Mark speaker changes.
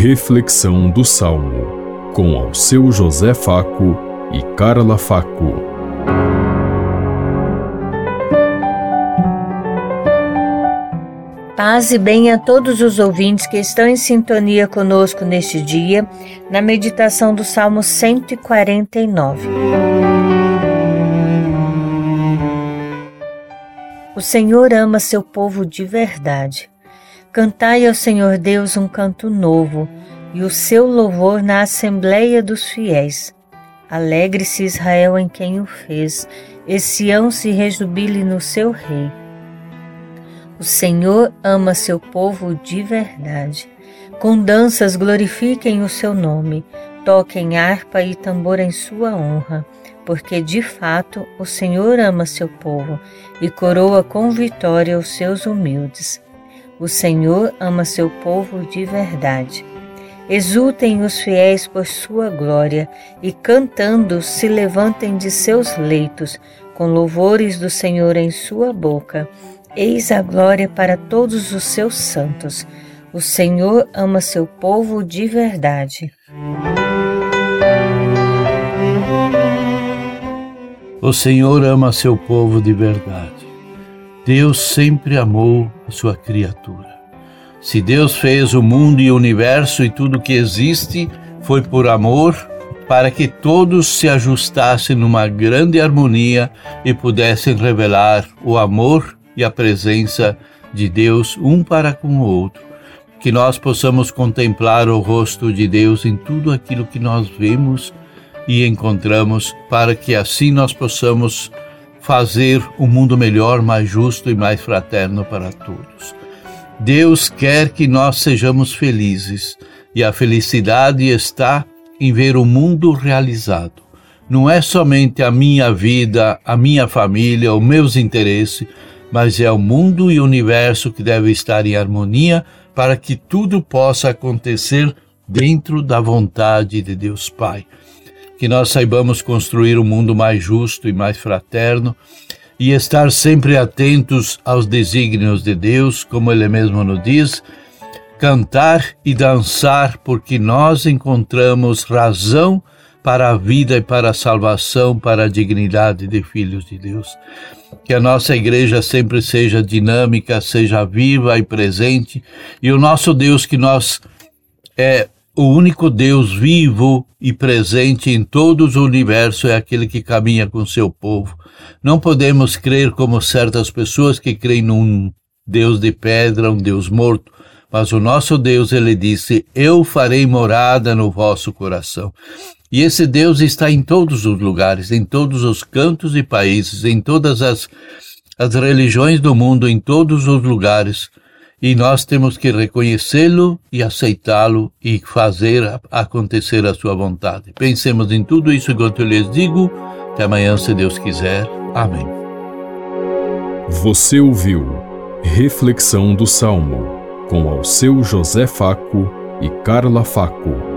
Speaker 1: Reflexão do Salmo, com ao seu José Faco e Carla Faco.
Speaker 2: Paz e bem a todos os ouvintes que estão em sintonia conosco neste dia, na meditação do Salmo 149. O Senhor ama seu povo de verdade. Cantai ao Senhor Deus um canto novo, e o seu louvor na assembleia dos fiéis. Alegre-se Israel em quem o fez, e Sião se rejubile no seu rei. O Senhor ama seu povo de verdade. Com danças glorifiquem o seu nome, toquem harpa e tambor em sua honra porque de fato o Senhor ama seu povo e coroa com vitória os seus humildes. O Senhor ama seu povo de verdade. Exultem os fiéis por sua glória e cantando se levantem de seus leitos, com louvores do Senhor em sua boca. Eis a glória para todos os seus santos. O Senhor ama seu povo de verdade.
Speaker 3: O Senhor ama seu povo de verdade. Deus sempre amou a sua criatura. Se Deus fez o mundo e o universo e tudo que existe, foi por amor, para que todos se ajustassem numa grande harmonia e pudessem revelar o amor e a presença de Deus um para com o outro. Que nós possamos contemplar o rosto de Deus em tudo aquilo que nós vemos e encontramos, para que assim nós possamos fazer um mundo melhor, mais justo e mais fraterno para todos. Deus quer que nós sejamos felizes e a felicidade está em ver o mundo realizado. Não é somente a minha vida, a minha família, os meus interesses, mas é o mundo e o universo que deve estar em harmonia para que tudo possa acontecer dentro da vontade de Deus Pai que nós saibamos construir um mundo mais justo e mais fraterno e estar sempre atentos aos desígnios de Deus, como Ele mesmo nos diz, cantar e dançar, porque nós encontramos razão para a vida e para a salvação, para a dignidade de filhos de Deus. Que a nossa igreja sempre seja dinâmica, seja viva e presente, e o nosso Deus que nós é, o único Deus vivo e presente em todos o universo é aquele que caminha com seu povo. Não podemos crer como certas pessoas que creem num Deus de pedra, um Deus morto, mas o nosso Deus, ele disse: Eu farei morada no vosso coração. E esse Deus está em todos os lugares, em todos os cantos e países, em todas as, as religiões do mundo, em todos os lugares e nós temos que reconhecê-lo e aceitá-lo e fazer acontecer a sua vontade. Pensemos em tudo isso enquanto eu lhes digo. Até amanhã, se Deus quiser. Amém.
Speaker 1: Você ouviu Reflexão do Salmo com ao seu José Faco e Carla Faco.